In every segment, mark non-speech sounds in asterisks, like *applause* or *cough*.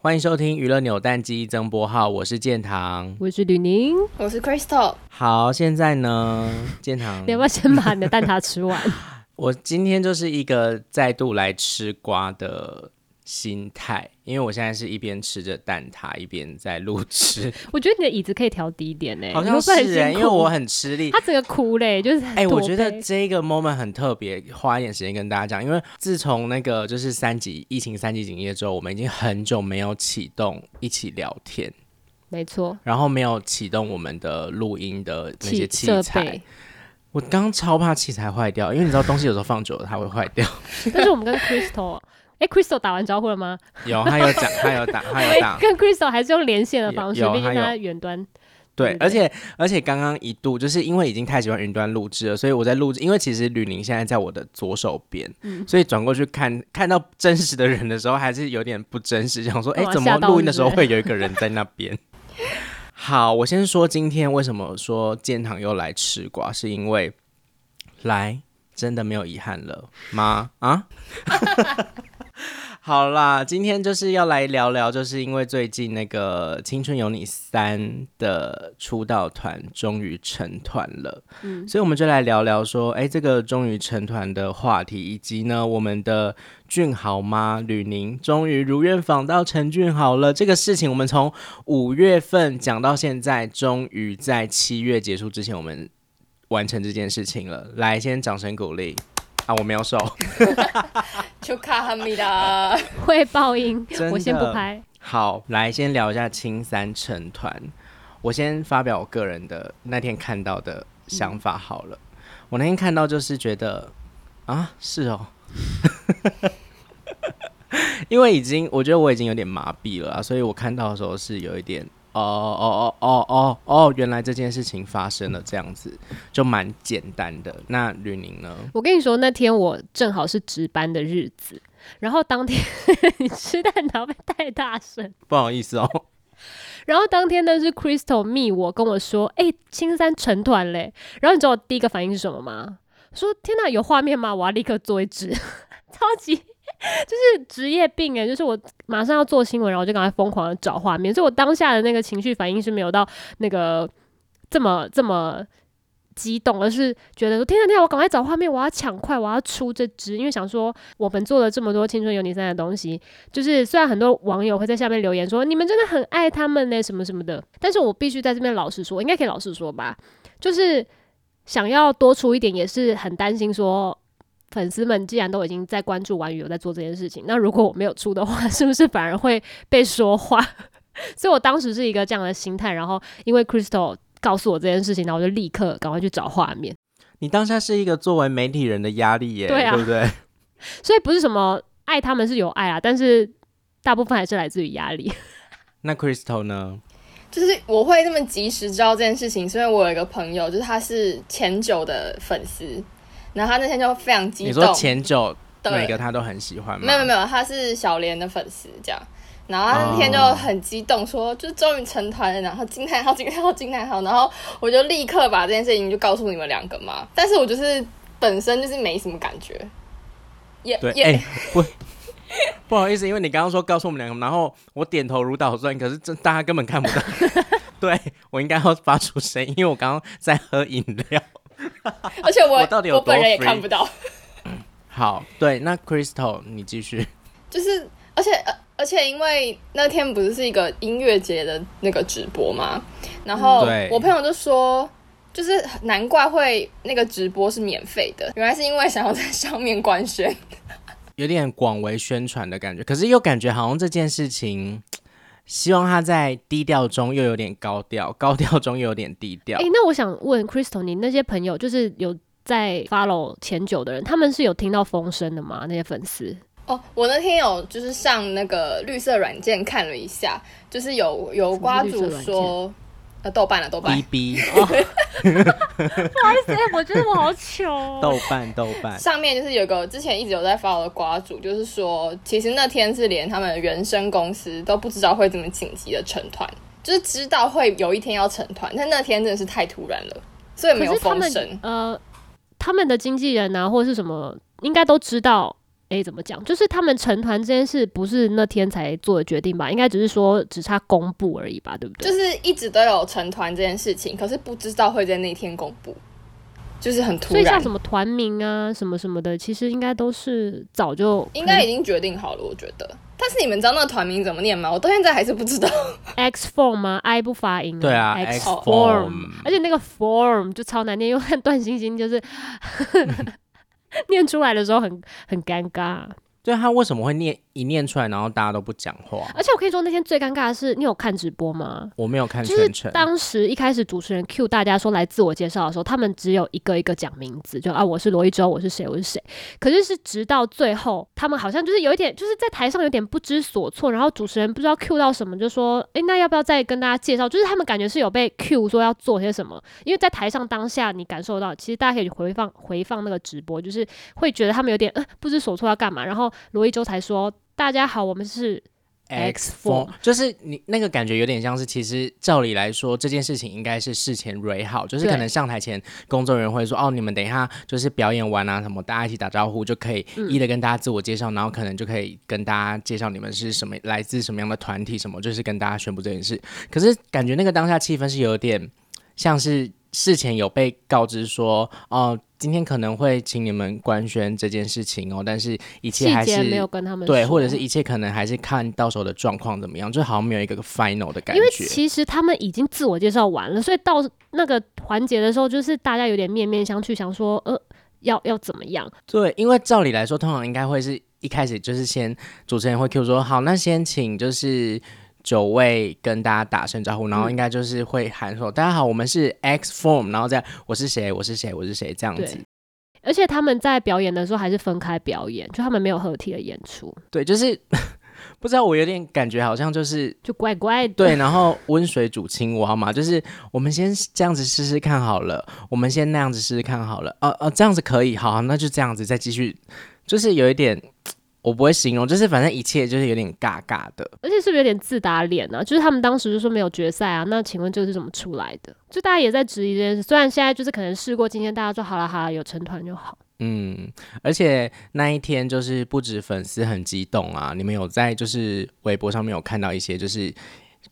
欢迎收听娱乐扭蛋机增播号，我是建堂，我是吕宁，我是 Crystal。好，现在呢，*laughs* 建堂，你要不要先把你的蛋挞吃完？*laughs* 我今天就是一个再度来吃瓜的心态，因为我现在是一边吃着蛋挞一边在录制。*laughs* 我觉得你的椅子可以调低一点呢，好像是哎，因为我很吃力。他整个哭嘞，就是哎、欸，我觉得这个 moment 很特别，花一点时间跟大家讲，因为自从那个就是三级疫情三级警戒之后，我们已经很久没有启动一起聊天，没错，然后没有启动我们的录音的那些器材。我刚超怕器材坏掉，因为你知道东西有时候放久了它会坏掉。*laughs* 但是我们跟 Crystal。哎，Crystal 打完招呼了吗？有，他有讲，*laughs* 他有打，他有打。跟 Crystal 还是用连线的方式，毕竟他远端。对，而且而且刚刚一度就是因为已经太喜欢云端录制了，所以我在录制。因为其实吕宁现在在我的左手边，嗯，所以转过去看看到真实的人的时候，还是有点不真实，想说，*laughs* 哎，怎么录音的时候会有一个人在那边？*laughs* 好，我先说今天为什么说建堂又来吃瓜，是因为来真的没有遗憾了吗？啊？好啦，今天就是要来聊聊，就是因为最近那个《青春有你三》的出道团终于成团了，嗯，所以我们就来聊聊说，哎、欸，这个终于成团的话题，以及呢，我们的俊豪妈吕宁终于如愿访到陈俊豪了。这个事情，我们从五月份讲到现在，终于在七月结束之前，我们完成这件事情了。来，先掌声鼓励。啊，我没有瘦，*laughs* 就卡哈米的 *laughs* 会爆音，我先不拍。好，来先聊一下青三成团。我先发表我个人的那天看到的想法好了。嗯、我那天看到就是觉得啊，是哦，*laughs* 因为已经我觉得我已经有点麻痹了，所以我看到的时候是有一点。哦哦哦哦哦哦！原来这件事情发生了，这样子就蛮简单的。那吕宁呢？我跟你说，那天我正好是值班的日子，然后当天你 *laughs* 吃蛋挞被太大声，不好意思哦。*laughs* 然后当天呢是 Crystal 密我跟我说，哎、欸，青山成团嘞。然后你知道我第一个反应是什么吗？说天哪，有画面吗？我要立刻做一支，*laughs* 超级。*laughs* 就是职业病诶、就是我马上要做新闻，然后就赶快疯狂的找画面，所以我当下的那个情绪反应是没有到那个这么这么激动，而是觉得说天啊天啊，我赶快找画面，我要抢快，我要出这支，因为想说我们做了这么多青春有你三的东西，就是虽然很多网友会在下面留言说你们真的很爱他们呢、什么什么的，但是我必须在这边老实说，应该可以老实说吧，就是想要多出一点，也是很担心说。粉丝们既然都已经在关注完有在做这件事情，*laughs* 那如果我没有出的话，*laughs* 是不是反而会被说话？*laughs* 所以我当时是一个这样的心态。然后因为 Crystal 告诉我这件事情，然后我就立刻赶快去找画面。你当下是一个作为媒体人的压力耶，对啊，对不对？所以不是什么爱他们是有爱啊，但是大部分还是来自于压力。那 Crystal 呢？就是我会那么及时知道这件事情，是因为我有一个朋友，就是他是前九的粉丝。然后他那天就非常激动。你说前九每个他都很喜欢吗？没有没有，他是小莲的粉丝这样。然后他那天就很激动说，说、oh. 就终于成团了，然后惊叹号惊叹号惊叹号。然后我就立刻把这件事情就告诉你们两个嘛。但是我就是本身就是没什么感觉。也对，哎、欸，不 *laughs* 不好意思，因为你刚刚说告诉我们两个，然后我点头如捣蒜，可是这大家根本看不到。*laughs* 对，我应该要发出声音，因为我刚刚在喝饮料。*laughs* 而且我我到底有我本人也看不到。*coughs* 好，对，那 Crystal 你继续。就是，而且，而且，因为那天不是是一个音乐节的那个直播嘛，然后我朋友就说，就是难怪会那个直播是免费的，原来是因为想要在上面官宣，*laughs* 有点广为宣传的感觉，可是又感觉好像这件事情。希望他在低调中又有点高调，高调中又有点低调。哎、欸，那我想问 Crystal，你那些朋友就是有在 follow 前九的人，他们是有听到风声的吗？那些粉丝？哦，我那天有就是上那个绿色软件看了一下，就是有有瓜主说。呃，豆瓣了，豆瓣。B B，*laughs* 不好意思，我觉得我好糗哦。豆瓣，豆瓣上面就是有个之前一直有在发我的瓜主，就是说，其实那天是连他们的原生公司都不知道会这么紧急的成团，就是知道会有一天要成团，但那天真的是太突然了，所以没有风声。呃，他们的经纪人啊，或者是什么，应该都知道哎，怎么讲？就是他们成团这件事不是那天才做的决定吧？应该只是说只差公布而已吧，对不对？就是一直都有成团这件事情，可是不知道会在那天公布，就是很突然。所以像什么团名啊，什么什么的，其实应该都是早就应该已经决定好了，我觉得。但是你们知道那个团名怎么念吗？我到现在还是不知道。*laughs* X form 吗？I 不发音。对啊，X form。而且那个 form 就超难念，因为段星星就是。*laughs* *laughs* 念出来的时候很很尴尬。对，他为什么会念一念出来，然后大家都不讲话？而且我可以说那天最尴尬的是，你有看直播吗？我没有看全程。当时一开始主持人 cue 大家说来自我介绍的时候，他们只有一个一个讲名字，就啊我是罗一舟，我是谁，我是谁。可是是直到最后，他们好像就是有一点就是在台上有点不知所措，然后主持人不知道 cue 到什么，就说哎那要不要再跟大家介绍？就是他们感觉是有被 cue 说要做些什么，因为在台上当下你感受到，其实大家可以回放回放那个直播，就是会觉得他们有点呃不知所措要干嘛。然后罗一舟才说。大家好，我们是 X Form，就是你那个感觉有点像是，其实照理来说这件事情应该是事前 ready 好，就是可能上台前工作人员会说，哦，你们等一下就是表演完啊什么，大家一起打招呼就可以一的跟大家自我介绍，嗯，然后可能就可以跟大家介绍你们是什么，来自什么样的团体什么，就是跟大家宣布这件事。可是感觉那个当下气氛是有点像是。事前有被告知说，哦，今天可能会请你们官宣这件事情哦，但是一切还是没有跟他们对，或者是一切可能还是看到时候的状况怎么样，就好像没有一个 final 的感觉。因为其实他们已经自我介绍完了，所以到那个环节的时候，就是大家有点面面相觑，想说，呃，要要怎么样？对，因为照理来说，通常应该会是一开始就是先主持人会 Q 说，好，那先请就是。九位跟大家打声招呼，然后应该就是会喊说：“嗯、大家好，我们是 X Form。”然后这样，我是谁？我是谁？我是谁？这样子。而且他们在表演的时候还是分开表演，就他们没有合体的演出。对，就是 *laughs* 不知道，我有点感觉好像就是就怪怪的。对，然后温水煮青蛙嘛，就是我们先这样子试试看好了，我们先那样子试试看好了。哦、呃、哦、呃，这样子可以，好，那就这样子再继续，就是有一点。我不会形容，就是反正一切就是有点尬尬的，而且是不是有点自打脸呢？就是他们当时就说没有决赛啊，那请问这个是怎么出来的？就大家也在质疑这件事。虽然现在就是可能试过，今天大家说好了好了，有成团就好。嗯，而且那一天就是不止粉丝很激动啊，你们有在就是微博上面有看到一些就是。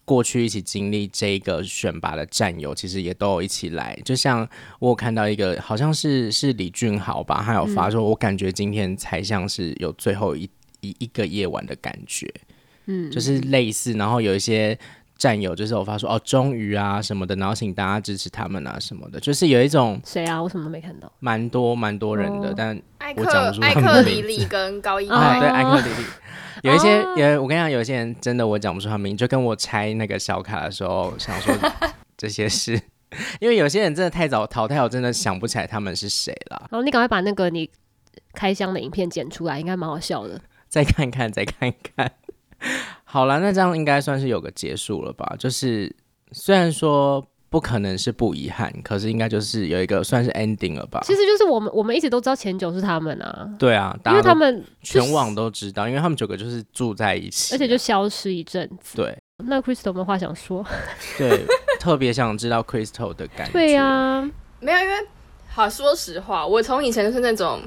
过去一起经历这个选拔的战友，其实也都有一起来。就像我有看到一个，好像是是李俊豪吧，他有发说，我感觉今天才像是有最后一一一个夜晚的感觉，嗯，就是类似。然后有一些战友就是我发说，哦，终于啊什么的，然后请大家支持他们啊什么的，就是有一种谁啊？我什么都没看到，蛮多蛮多人的，哦、但我讲不出艾克里里跟高一哎，对，艾克里里。有一些，有我跟你讲，有些人真的我讲不出他名，就跟我拆那个小卡的时候，想说这些事，*laughs* 因为有些人真的太早淘汰，我真的想不起来他们是谁了。然后你赶快把那个你开箱的影片剪出来，应该蛮好笑的。再看看，再看看。好了，那这样应该算是有个结束了吧？就是虽然说。不可能是不遗憾，可是应该就是有一个算是 ending 了吧？其实就是我们我们一直都知道前九是他们啊。对啊，因为他们全网都知道，因为他们九个就是住在一起，而且就消失一阵子。对，那 Crystal 有没有话想说？*laughs* 对，特别想知道 Crystal 的感觉。对呀、啊，*laughs* 没有，因为好说实话，我从以前就是那种，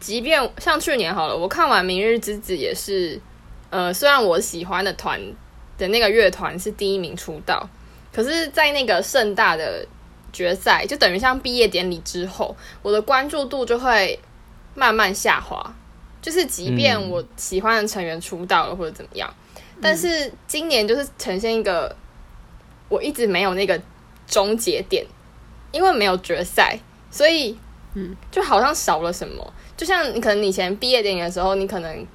即便像去年好了，我看完《明日之子》也是，呃，虽然我喜欢的团的那个乐团是第一名出道。可是，在那个盛大的决赛，就等于像毕业典礼之后，我的关注度就会慢慢下滑。就是，即便我喜欢的成员出道了或者怎么样，嗯，但是今年就是呈现一个我一直没有那个终结点，因为没有决赛，所以嗯，就好像少了什么。就像你可能以前毕业典礼的时候，你可能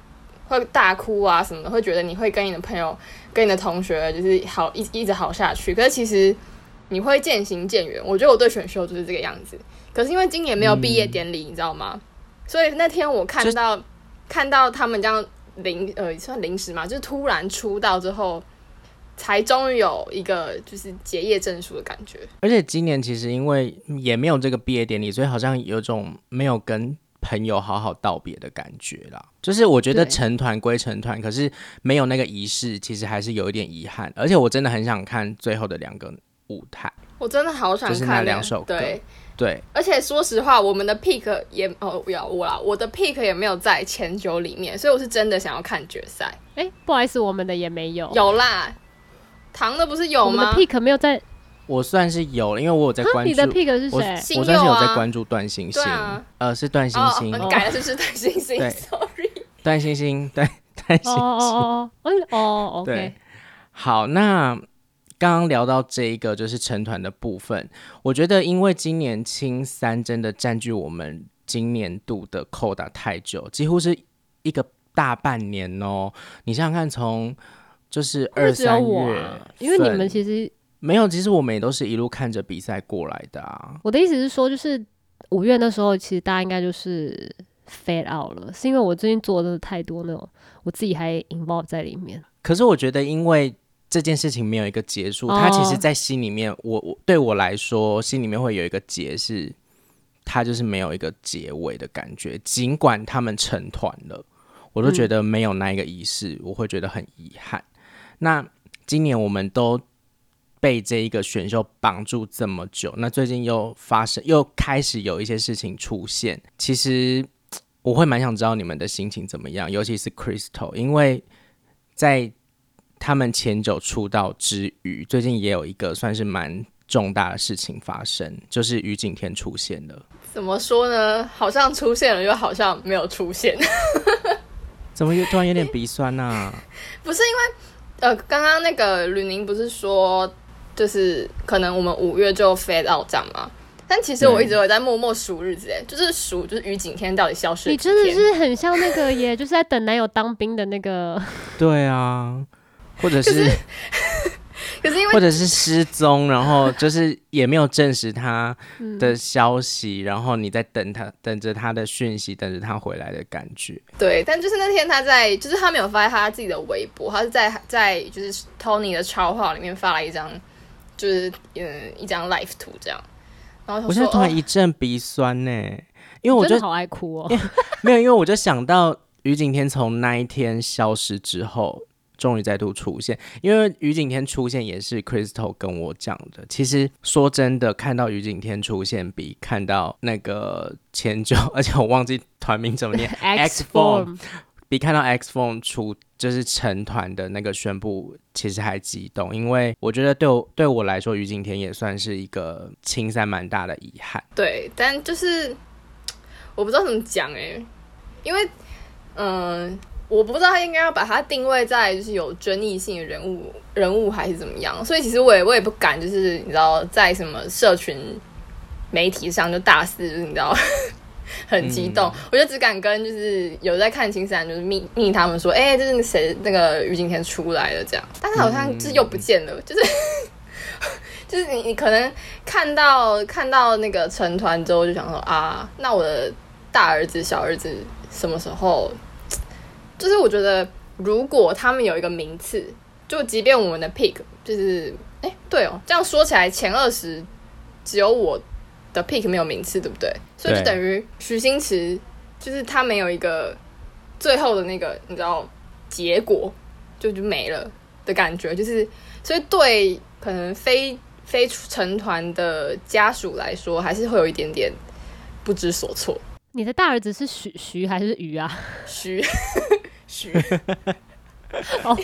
会大哭啊什么的，会觉得你会跟你的朋友。跟你的同学就是好一一直好下去，可是其实你会渐行渐远。我觉得我对选秀就是这个样子。可是因为今年没有毕业典礼，嗯，你知道吗？所以那天我看到看到他们这样临呃算临时嘛，就是突然出道之后，才终于有一个就是结业证书的感觉。而且今年其实因为也没有这个毕业典礼，所以好像有种没有跟。朋友好好道别的感觉啦，就是我觉得成团归成团，可是没有那个仪式，其实还是有一点遗憾。而且我真的很想看最后的两个舞台。我真的好想看、欸、就是那两首歌。对对，而且说实话，我们的 pick 也哦不要我啦，我的 pick 也没有在前九里面，所以我是真的想要看决赛。哎、欸，不好意思，我们的也没有。有啦，糖的不是有吗？我们的 pick 没有在。我算是有，因为我有在关注。你的 pick 是谁？我算是有在关注段星星。啊、呃，是段星星。哦、改的是不是段星星？Sorry，段星星，对，段星星。哦哦哦哦，OK。对，好，那刚刚聊到这一个就是成团的部分，我觉得因为今年青三真的占据我们今年度的扣打太久，几乎是一个大半年哦。你想想看，从就是二三月、啊，因为你们其实。没有，其实我们也都是一路看着比赛过来的啊。我的意思是说，就是五月那时候，其实大家应该就是 fade out 了，是因为我最近做的太多那种，我自己还 involve 在里面。可是我觉得，因为这件事情没有一个结束，它、哦、其实，在心里面，我我对我来说，心里面会有一个结，是他就是没有一个结尾的感觉。尽管他们成团了，我都觉得没有那一个仪式，嗯、我会觉得很遗憾。那今年我们都。被这一个选秀绑住这么久，那最近又发生，又开始有一些事情出现。其实我会蛮想知道你们的心情怎么样，尤其是 Crystal，因为在他们前九出道之余，最近也有一个算是蛮重大的事情发生，就是于景天出现了。怎么说呢？好像出现了，又好像没有出现。*laughs* 怎么又突然有点鼻酸呢、啊？*laughs* 不是因为呃，刚刚那个吕宁不是说。就是可能我们五月就 fade out 这样嘛，但其实我一直有在默默数日子，哎，就是数就是于景天到底消失。你真的是很像那个耶，*laughs* 就是在等男友当兵的那个。*laughs* 对啊，或者是，可是，*laughs* 可是因为或者是失踪，然后就是也没有证实他的消息，然后你在等他，等着他的讯息，等着他回来的感觉。对，但就是那天他在，就是他没有发在他自己的微博，他是在在就是 Tony 的超话里面发了一张。就是嗯，一张 life 图这样，然后我现在突然一阵鼻酸呢，哦，因为我就好爱哭哦。*laughs* 没有，因为我就想到于景天从那一天消失之后，终于再度出现。因为于景天出现也是 Crystal 跟我讲的。其实说真的，看到于景天出现比看到那个前九，*laughs* 而且我忘记团名怎么念，X Form。比看到 X Phone 出就是成团的那个宣布，其实还激动，因为我觉得对我对我来说，于景天也算是一个青山蛮大的遗憾。对，但就是我不知道怎么讲哎，因为嗯、我不知道他应该要把它定位在就是有争议性的人物人物还是怎么样，所以其实我也我也不敢，就是你知道在什么社群媒体上就大肆，你知道。很激动，嗯，我就只敢跟就是有在看青山，就是密密他们说，哎、欸，这是谁？那个于景天出来了，这样，但是好像就是又不见了，嗯、就是 *laughs* 就是你你可能看到看到那个成团之后，就想说啊，那我的大儿子小儿子什么时候？就是我觉得如果他们有一个名次，就即便我们的 pick 就是，哎、欸，对哦，这样说起来前二十只有我。的 pick 没有名次，对不对？所以就等于徐星驰，就是他没有一个最后的那个，你知道结果就就没了的感觉，就是所以对可能非非成团的家属来说，还是会有一点点不知所措。你的大儿子是徐徐还是鱼啊？*laughs* 徐 *laughs* 徐哦，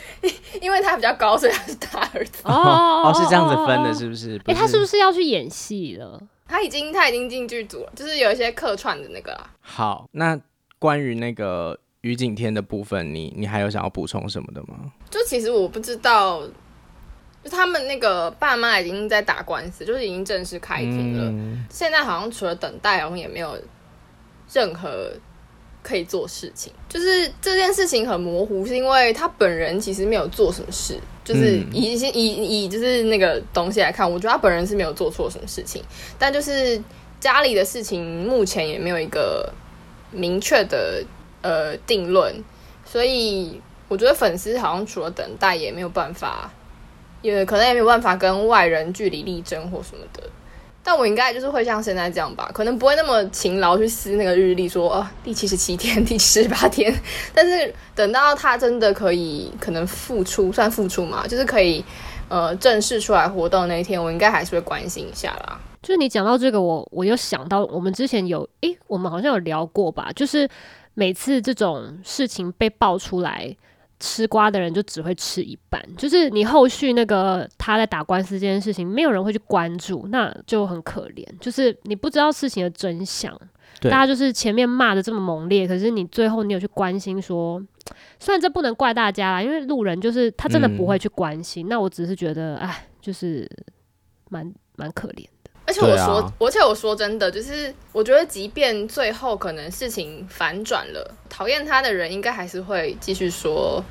*laughs* 因为他比较高，所以他是大儿子。哦哦，是这样子分的，是不是？哎、欸，他是不是要去演戏了？他已经他已经进剧组了，就是有一些客串的那个啦。好，那关于那个于景天的部分，你你还有想要补充什么的吗？就其实我不知道，就他们那个爸妈已经在打官司，就是已经正式开庭了。嗯。现在好像除了等待，好像也没有任何。可以做事情，就是这件事情很模糊，是因为他本人其实没有做什么事，就是以以以就是那个东西来看，我觉得他本人是没有做错什么事情，但就是家里的事情目前也没有一个明确的呃定论，所以我觉得粉丝好像除了等待也没有办法，也可能也没有办法跟外人据理力争或什么的，但我应该就是会像现在这样吧，可能不会那么勤劳去撕那个日历，说哦第七十七天、第七十八天。但是等到他真的可以可能复出，算复出嘛，就是可以呃正式出来活动那一天，我应该还是会关心一下啦。就是你讲到这个，我我又想到我们之前有诶，我们好像有聊过吧？就是每次这种事情被爆出来。吃瓜的人就只会吃一半，就是你后续那个他在打官司这件事情，没有人会去关注，那就很可怜。就是你不知道事情的真相，大家就是前面骂的这么猛烈，可是你最后你有去关心说，虽然这不能怪大家啦，因为路人就是他真的不会去关心。嗯、那我只是觉得，哎，就是蛮蛮可怜的。而且我说，而且我说真的，就是我觉得，即便最后可能事情反转了，讨厌他的人应该还是会继续说，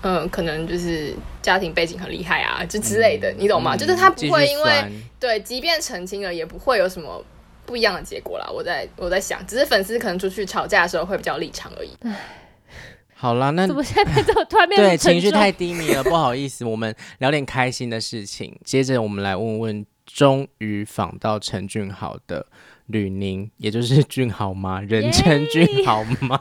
嗯，可能就是家庭背景很厉害啊，就之类的，嗯、你懂吗？嗯、就是他不会因为对，即便澄清了，也不会有什么不一样的结果啦。我在我在想，只是粉丝可能出去吵架的时候会比较立场而已。好啦，那怎么现在这么突然变 *laughs* 对情绪太低迷了？不好意思，我们聊点开心的事情。接着我们来问问。终于访到陈俊豪的吕宁，也就是 *laughs* 俊豪妈，人称俊豪妈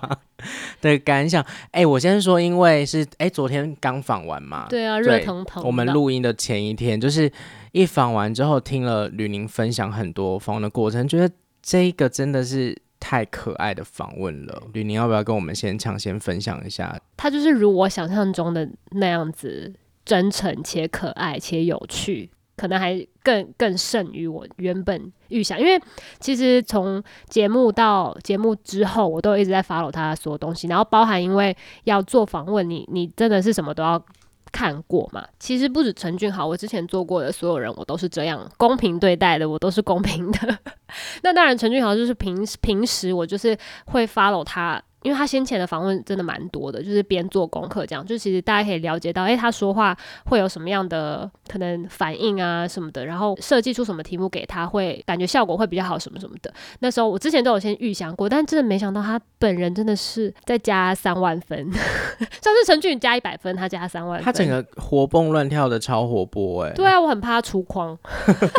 的感想。哎、欸，我先说，因为是哎、欸，昨天刚访完嘛，对啊，热腾腾。我们录音的前一天，就是一访完之后，听了吕宁分享很多访问的过程，觉得这个真的是太可爱的访问了。吕宁要不要跟我们先抢先分享一下？他就是如我想象中的那样子，真诚且可爱且有趣。可能还更更胜于我原本预想，因为其实从节目到节目之后，我都一直在 follow 他所有东西，然后包含因为要做访问，你你真的是什么都要看过嘛。其实不止陈俊豪，我之前做过的所有人，我都是这样公平对待的，我都是公平的。*laughs* 那当然，陈俊豪就是平平时我就是会 follow 他。因为他先前的访问真的蛮多的，就是边做功课这样，就其实大家可以了解到，诶，他说话会有什么样的可能反应啊什么的，然后设计出什么题目给他，会感觉效果会比较好什么什么的。那时候我之前都有先预想过，但真的没想到他本人真的是再加三万分，上次陈俊加一百分，他加三万分，他整个活蹦乱跳的超活泼哎。*laughs* 对啊，我很怕他出框，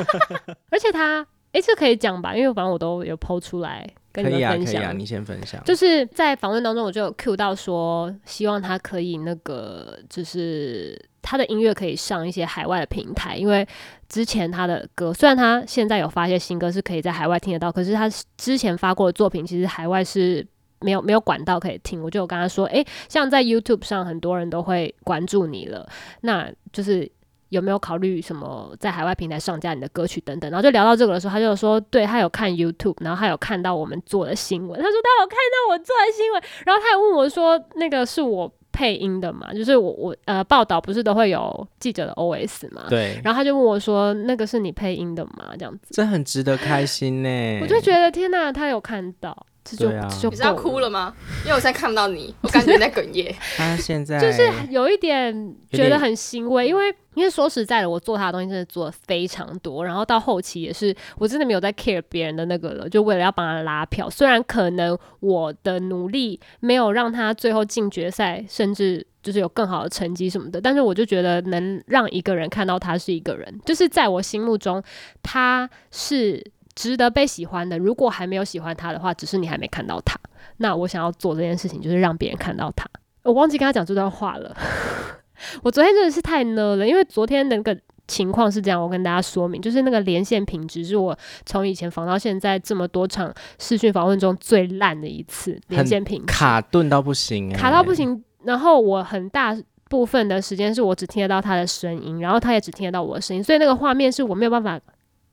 *laughs* 而且他。诶，这可以讲吧？因为反正我都有 po 出来跟你们分享。可以啊，可以啊，你先分享。就是在访问当中，我就有 cue 到说，希望他可以那个，就是他的音乐可以上一些海外的平台，因为之前他的歌，虽然他现在有发一些新歌是可以在海外听得到，可是他之前发过的作品，其实海外是没有没有管道可以听。我就有跟他说，诶，像在 YouTube 上，很多人都会关注你了，那就是。有没有考虑什么在海外平台上架你的歌曲等等？然后就聊到这个的时候，他就说，对，他有看 YouTube，然后他有看到我们做的新闻。他说他有看到我做的新闻，然后他还问我说，那个是我配音的嘛？就是我我呃报道不是都会有记者的 OS 嘛？对。然后他就问我说，那个是你配音的吗？这样子，这很值得开心呢。我就觉得天哪，他有看到。对啊，你是要哭了吗？因为我现在看不到你，*laughs* 我感觉你在哽咽。他现在就是有一点觉得很欣慰，因为因为说实在的，我做他的东西真的做的非常多，然后到后期也是，我真的没有在 care 别人的那个了，就为了要帮他拉票。虽然可能我的努力没有让他最后进决赛，甚至就是有更好的成绩什么的，但是我就觉得能让一个人看到他是一个人，就是在我心目中他是。值得被喜欢的，如果还没有喜欢他的话，只是你还没看到他。那我想要做这件事情，就是让别人看到他。我忘记跟他讲这段话了。*laughs* 我昨天真的是太呢了，因为昨天那个情况是这样，我跟大家说明，就是那个连线品质是我从以前访到现在这么多场视讯访问中最烂的一次连线品质，卡顿到不行，卡到不行。然后我很大部分的时间是我只听得到他的声音，然后他也只听得到我的声音，所以那个画面是我没有办法。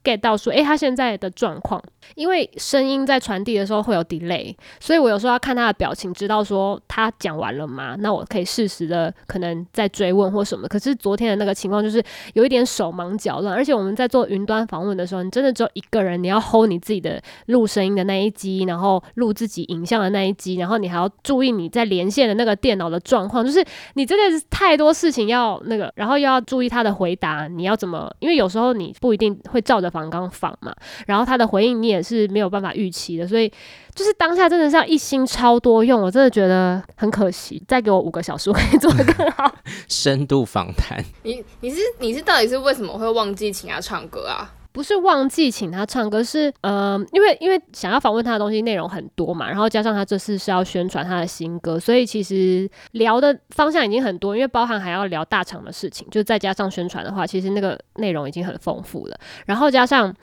Get 到说，诶、他现在的状况，因为声音在传递的时候会有 delay，所以我有时候要看他的表情，知道说他讲完了吗？那我可以适时的可能再追问或什么。可是昨天的那个情况就是有一点手忙脚乱，而且我们在做云端访问的时候，你真的只有一个人，你要 hold 你自己的录声音的那一机，然后录自己影像的那一机，然后你还要注意你在连线的那个电脑的状况，就是你真的是太多事情要那个，然后又要注意他的回答，你要怎么？因为有时候你不一定会照着。刚刚放嘛，然后他的回应你也是没有办法预期的，所以就是当下真的是要一心超多用，我真的觉得很可惜。再给我五个小时，我可以做的更好。*laughs* 深度访谈，你你是你是到底是为什么会忘记请他唱歌啊？不是忘记请他唱歌，是呃，因为因为想要访问他的东西内容很多嘛，然后加上他这次是要宣传他的新歌，所以其实聊的方向已经很多，因为包含还要聊大厂的事情，就再加上宣传的话，其实那个内容已经很丰富了。然后加上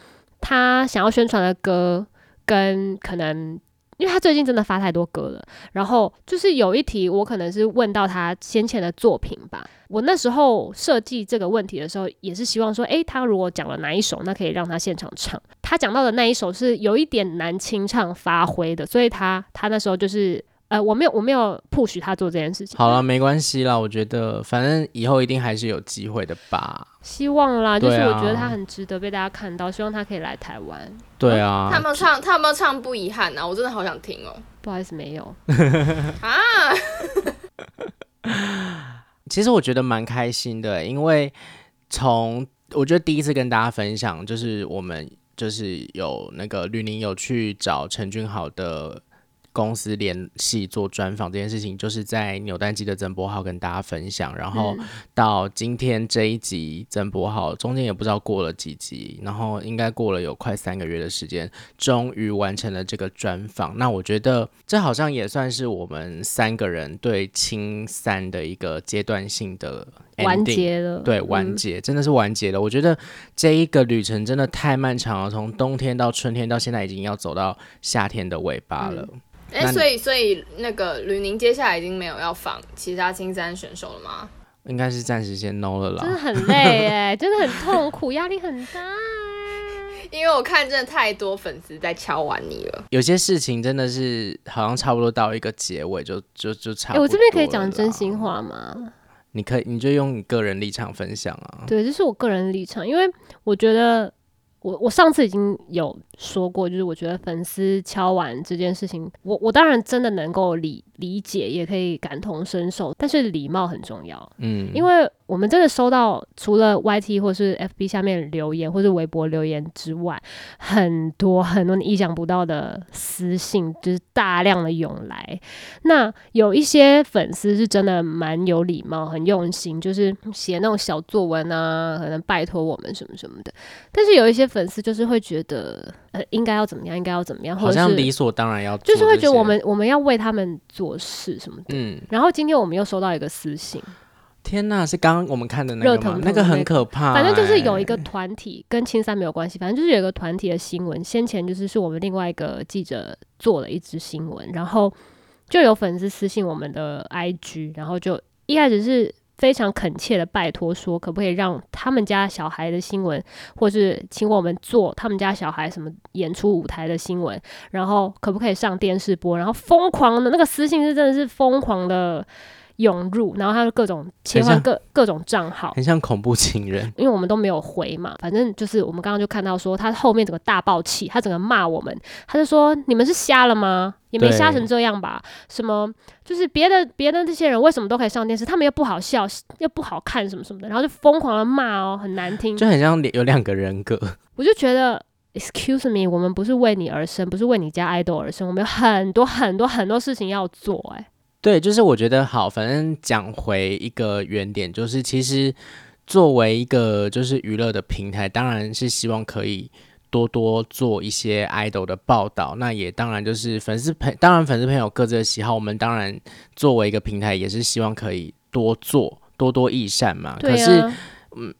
他想要宣传的歌，跟可能。因为他最近真的发太多歌了，然后就是有一题我可能是问到他先前的作品吧。我那时候设计这个问题的时候，也是希望说，诶，他如果讲了哪一首，那可以让他现场唱。他讲到的那一首是有一点难清唱发挥的，所以他他那时候就是。呃，我没有，我没有 push 他做这件事情。好了，没关系啦，我觉得反正以后一定还是有机会的吧。希望啦，就是我觉得他很值得被大家看到，希望他可以来台湾。对啊，他有没有唱？他有没有唱？不遗憾啊，我真的好想听哦。不好意思，没有 *laughs* 啊。*laughs* 其实我觉得蛮开心的，因为从我觉得第一次跟大家分享，就是我们就是有那个吕宁有去找陈君豪的。公司联系做专访这件事情，就是在扭蛋机的曾博浩跟大家分享，然后到今天这一集曾博浩中间也不知道过了几集，然后应该过了有快三个月的时间，终于完成了这个专访。那我觉得这好像也算是我们三个人对青三的一个阶段性的 ending, 完结了，对，完结、嗯、真的是完结了。我觉得这一个旅程真的太漫长了，从冬天到春天到现在已经要走到夏天的尾巴了。嗯哎、欸，所以所以那个吕宁接下来已经没有要访其他青山选手了吗？应该是暂时先 no 了啦。真的很累哎，*laughs* 真的很痛苦，压力很大。因为我看真的太多粉丝在敲完你了。有些事情真的是好像差不多到一个结尾就，就就就差不多。哎、欸，我这边可以讲真心话吗？你可以，你就用你个人立场分享啊。对，这是我个人立场，因为我觉得。我我上次已经有说过，就是我觉得粉丝敲碗这件事情，我我当然真的能够理理解，也可以感同身受，但是礼貌很重要。嗯，因为我们真的收到除了 YT 或是 FB 下面留言或是微博留言之外，很多很多你意想不到的私信，就是大量的涌来。那有一些粉丝是真的蛮有礼貌、很用心，就是写那种小作文啊，可能拜托我们什么什么的。但是有一些。粉丝就是会觉得，呃，应该要怎么样，应该要怎么样，好像理所当然要，就是会觉得我们我们要为他们做事什么的。嗯，然后今天我们又收到一个私信，天呐，是刚刚我们看的那个吗？那个很可怕欸。反正就是有一个团体跟青山没有关系，反正就是有一个团体的新闻。先前就是是我们另外一个记者做了一支新闻，然后就有粉丝私信我们的 IG，然后就一开始是。非常恳切的拜托说，可不可以让他们家小孩的新闻，或是请我们做他们家小孩什么演出舞台的新闻，然后可不可以上电视播？然后疯狂的那个私信是真的是疯狂的。涌入，然后他就各种切换各各种账号，很像恐怖情人。因为我们都没有回嘛，反正就是我们刚刚就看到说他后面整个大爆气，他整个骂我们，他就说你们是瞎了吗？也没瞎成这样吧？什么就是别的别的这些人为什么都可以上电视，他们又不好笑又不好看什么什么的，然后就疯狂的骂哦，很难听，就很像有两个人格。我就觉得，excuse me，我们不是为你而生，不是为你家爱豆而生，我们有很多很多很多事情要做，欸，对，就是我觉得好，反正讲回一个原点，就是其实作为一个就是娱乐的平台，当然是希望可以多多做一些 idol 的报道。那也当然就是粉丝朋，当然粉丝朋友各自的喜好，我们当然作为一个平台，也是希望可以多做，多多益善嘛。啊。可是，嗯。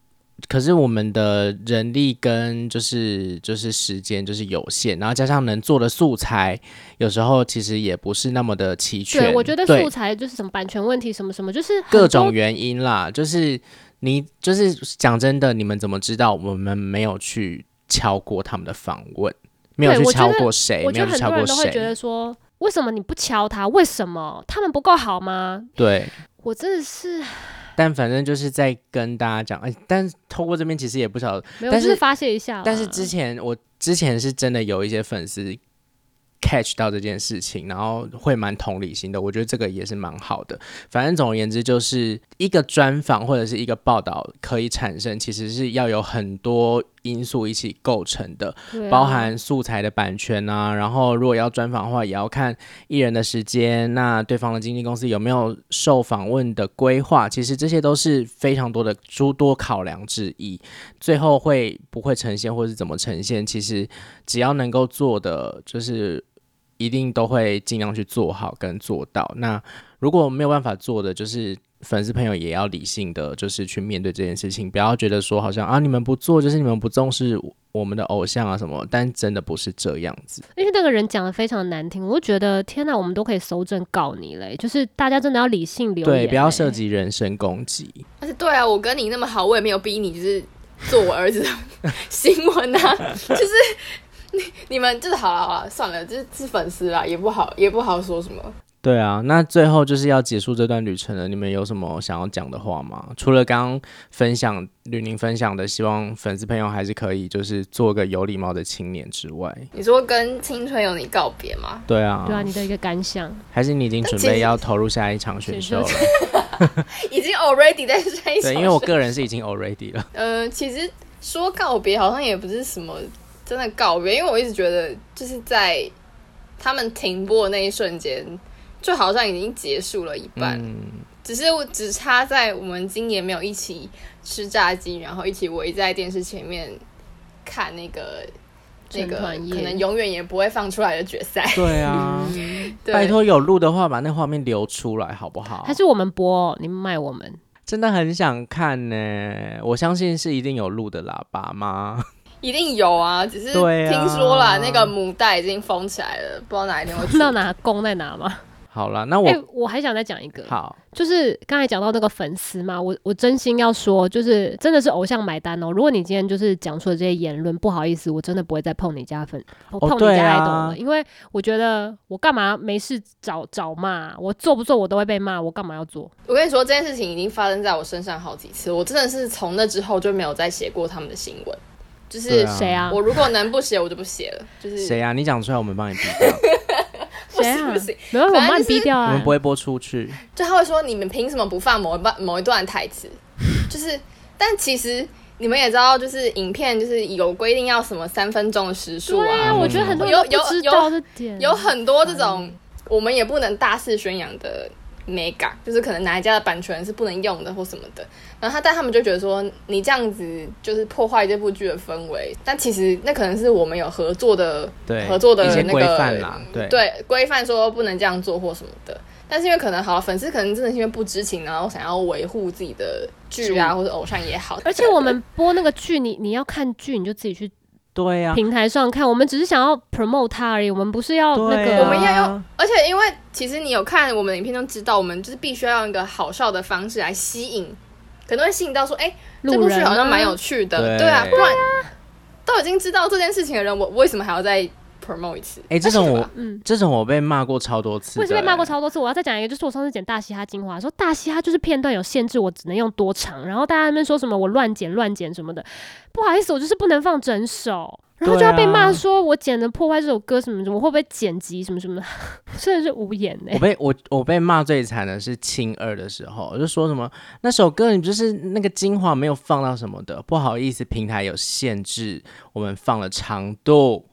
可是我们的人力跟就是就是时间就是有限，然后加上能做的素材，有时候其实也不是那么的齐全。对，我觉得素材就是什么版权问题，什么什么，就是各种原因啦。就是你就是讲真的，你们怎么知道我们没有去敲过他们的访问，没有去敲过谁？没有去敲过谁？都会觉得说，为什么你不敲他？为什么他们不够好吗？对，我真的是。但反正就是在跟大家讲，哎，但是透过这边其实也不晓得，没有，但是，是发泄一下。但是之前我之前是真的有一些粉丝 catch 到这件事情，然后会蛮同理心的，我觉得这个也是蛮好的。反正总而言之，就是一个专访或者是一个报道可以产生，其实是要有很多因素一起构成的，啊、包含素材的版权啊，然后如果要专访的话，也要看艺人的时间，那对方的经纪公司有没有受访问的规划，其实这些都是非常多的诸多考量之一。最后会不会呈现，或是怎么呈现，其实只要能够做的，就是一定都会尽量去做好跟做到。那如果没有办法做的，就是。粉丝朋友也要理性的，就是去面对这件事情，不要觉得说好像啊，你们不做就是你们不重视我们的偶像啊什么，但真的不是这样子。因为那个人讲的非常难听，我就觉得天哪，我们都可以搜证告你嘞，就是大家真的要理性留言，对，不要涉及人身攻击。而且对啊，我跟你那么好，我也没有逼你，就是做我儿子的 *laughs* 新闻啊，*laughs* 就是你你们就是好了好了，算了，就是是粉丝啦，也不好也不好说什么。对啊，那最后就是要结束这段旅程了。你们有什么想要讲的话吗？除了刚刚分享吕宁分享的，希望粉丝朋友还是可以就是做个有礼貌的青年之外，你说跟青春有你告别吗？对啊，对啊，你的一个感想，还是你已经准备要投入下一场选秀了？*laughs* 已经 already 在下一场。对，因为我个人是已经 already 了。呃，其实说告别好像也不是什么真的告别，因为我一直觉得就是在他们停播的那一瞬间。就好像已经结束了一半，嗯、只是我只差在我们今年没有一起吃炸鸡，然后一起围在电视前面看那个那个可能永远也不会放出来的决赛。对啊，*laughs* 对拜托有录的话，把那画面留出来好不好？还是我们播？你们卖我们？真的很想看呢，我相信是一定有录的啦，爸妈一定有啊，只是听说了，啊、那个母带已经封起来了，不知道哪一天会知道哪公在哪吗？好了，那我、欸、我还想再讲一个，好，就是刚才讲到那个粉丝嘛，我我真心要说，就是真的是偶像买单哦。如果你今天就是讲出了这些言论，不好意思，我真的不会再碰你家粉，我碰你家爱豆了，哦啊、因为我觉得我干嘛没事找找骂，我做不做我都会被骂，我干嘛要做？我跟你说，这件事情已经发生在我身上好几次，我真的是从那之后就没有再写过他们的新闻。就是谁啊？我如果能不写，我就不写了。就是谁啊？你讲出来，我们帮你逼掉。*laughs* 不行不行，没有，我们帮你逼掉啊！我们不会播出去。就他会说，你们凭什么不放某一段某一段台词？*laughs* 就是，但其实你们也知道，就是影片就是有规定要什么三分钟的时数啊。对啊，我觉得很多人都不知道这点。有很多这种我们也不能大肆宣扬的。Mega 就是可能哪一家的版权是不能用的或什么的，然后他但他们就觉得说你这样子就是破坏这部剧的氛围，但其实那可能是我们有合作的，对合作的那个规范啦，对对规范说不能这样做或什么的，但是因为可能好粉丝可能真的是因为不知情，然后想要维护自己的剧啊或者偶像也好，而且我们播那个剧，你你要看剧你就自己去。对呀，平台上看，我们只是想要 promote 它而已，我们不是要那个，啊、我们要用。而且因为其实你有看我们的影片，都知道我们就是必须要用一个好笑的方式来吸引，可能会吸引到说，哎、欸，这部剧好像蛮有趣的，对，对啊，不然都已经知道这件事情的人，我为什么还要再 promote 一次？哎、欸，这种我，嗯，这种我被骂过超多次，我也是被骂过超多次。我要再讲一个，就是我上次剪大嘻哈精华，说大嘻哈就是片段有限制，我只能用多长，然后大家那边说什么我乱剪乱剪什么的，不好意思，我就是不能放整首。然后就要被骂说，我剪的破坏这首歌什么什么，我会不会剪辑什么什么的，*laughs* 真的是无言呢。我被我我被骂最惨的是青二的时候，我就说什么那首歌你就是那个精华没有放到什么的，不好意思，平台有限制，我们放了长度，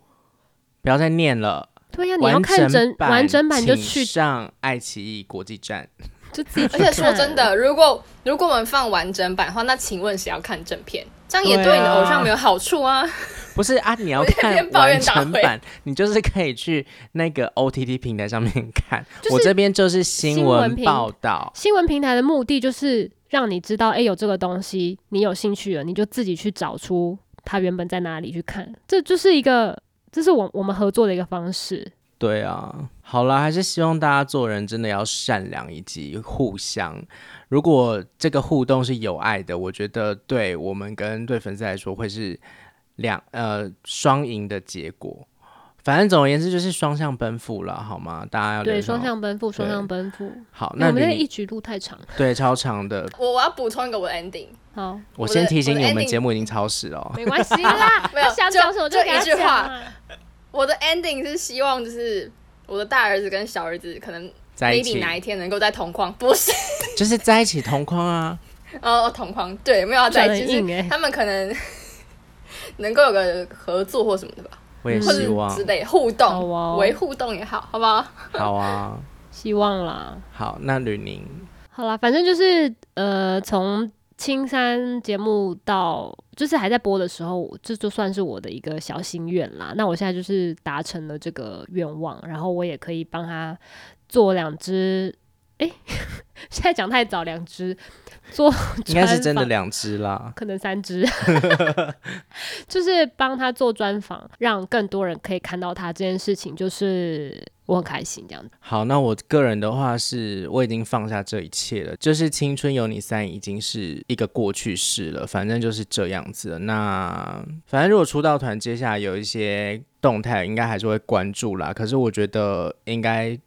不要再念了。对呀、啊，你要看整完整版就去上爱奇艺国际站，就自己。而且说真的，如果如果我们放完整版的话，那请问谁要看正片？这样也对你的偶像没有好处啊。不是啊，你要看 *laughs* 完整版，你就是可以去那个 OTT 平台上面看。我这边就是新闻报道，新闻平台的目的就是让你知道，哎、欸，有这个东西，你有兴趣了，你就自己去找出它原本在哪里去看。这就是一个，这是我我们合作的一个方式。对啊，好了，还是希望大家做人真的要善良以及互相。如果这个互动是有爱的，我觉得对我们跟对粉丝来说会是。两呃双赢的结果，反正总而言之就是双向奔赴了，好吗？大家要对双向奔赴，双向奔赴。好，那我们这一局录太长，*laughs* 对，超长的。我我要补充一个我的 ending。好，我先提醒你，我们节目已经超时了。*laughs* 没关系啦，*laughs* 没有想讲什么就一句话。我的 ending 是希望就是我的大儿子跟小儿子可能 maybe 哪一天能够在同框，不是，就是在一起同框啊。哦，同框对，没有要在一起，他们可能。能够有个合作或什么的吧。我也希望之类互动，为、哦、互动也好，好不好？好啊，*laughs* 希望啦。好，那吕宁，好啦，反正就是呃，从青山节目到就是还在播的时候，这就算是我的一个小心愿啦。那我现在就是达成了这个愿望，然后我也可以帮他做两只。哎、欸，*laughs* 现在讲太早，两只。做 *laughs* 应该是真的两只啦，可能三只，*laughs* 就是帮他做专访，让更多人可以看到他这件事情，就是我很开心这样子。好，那我个人的话是，我已经放下这一切了，就是青春有你三已经是一个过去式了，反正就是这样子了。那反正如果出道团接下来有一些动态，应该还是会关注啦。可是我觉得应该。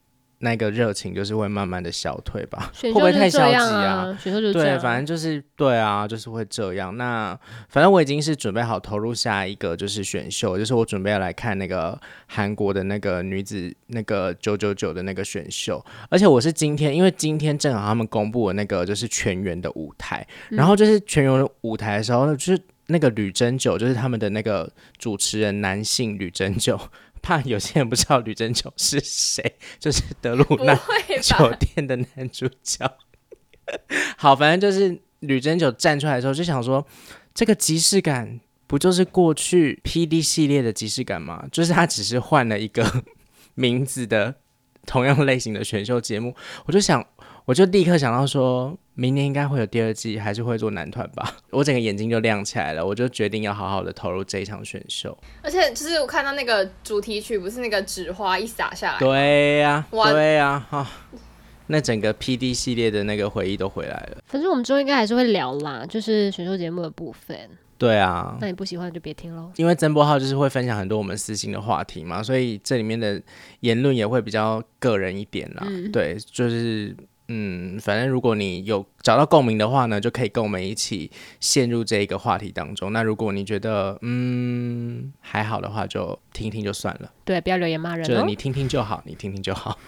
那个热情就是会慢慢的消退吧，*laughs* 会不会太消极啊？对，反正就是对啊，就是会这样。那反正我已经是准备好投入下一个就是选秀，就是我准备要来看那个韩国的那个女子那个九九九的那个选秀，而且我是今天，因为今天正好他们公布了那个就是全员的舞台，嗯、然后就是全员的舞台的时候，就是那个吕珍九，就是他们的那个主持人男性吕珍九。怕有些人不知道吕珍九是谁，就是德鲁纳酒店的男主角。好，反正就是吕珍九站出来的时候，就想说，这个即视感不就是过去 PD 系列的即视感吗？就是他只是换了一个 *laughs* 名字的同样类型的选秀节目，我就想。我就立刻想到说，明年应该会有第二季，还是会做男团吧。*laughs* 我整个眼睛就亮起来了，我就决定要好好的投入这一场选秀。而且，就是我看到那个主题曲，不是那个纸花一洒下来，对呀、啊，对呀、啊，哈、哦，那整个 PD 系列的那个回忆都回来了。反正我们之后应该还是会聊啦，就是选秀节目的部分。对啊，那你不喜欢就别听喽。因为曾波浩就是会分享很多我们私心的话题嘛，所以这里面的言论也会比较个人一点啦。嗯、对，就是。嗯，反正如果你有找到共鸣的话呢，就可以跟我们一起陷入这一个话题当中。那如果你觉得嗯还好的话，就听一听就算了。对，不要留言骂人，就是你听听就好，你听听就好。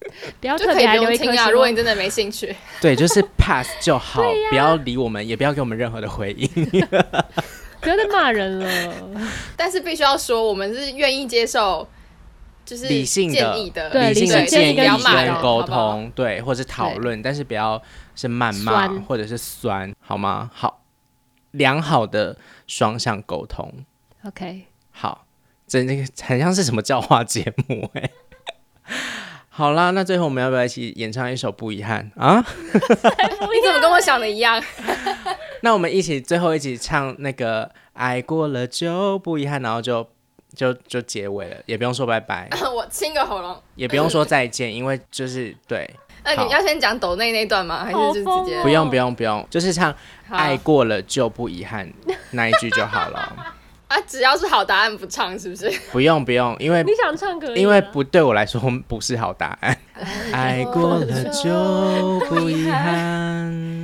*laughs* 不要特别留言听啊！如果你真的没兴趣，*laughs* 对，就是 pass 就好，不要理我们，也不要给我们任何的回应。*laughs* 不要再骂人了。但是必须要说，我们是愿意接受。就是理性的、的理性的建议跟沟通，对，或者是讨论，但是不要是谩骂或者是酸，好吗？好，良好的双向沟通。OK，好，这那个很像是什么教化节目哎、欸。好啦，那最后我们要不要一起演唱一首《不遗憾》啊？*laughs* 你怎么跟我想的一样？*laughs* 那我们一起最后一起唱那个“爱过了就不遗憾”，然后就。就就结尾了，也不用说拜拜。*laughs* 我清个喉咙，也不用说再见，因为就是对。*laughs* 那你要先讲抖内那段吗？还是就直接？不用不用不用，就是唱爱过了就不遗憾那一句就好了。*laughs* 啊，只要是好答案不唱是不是？不用不用，因为你想唱可以，因为不对我来说不是好答案。爱过了就不遗憾。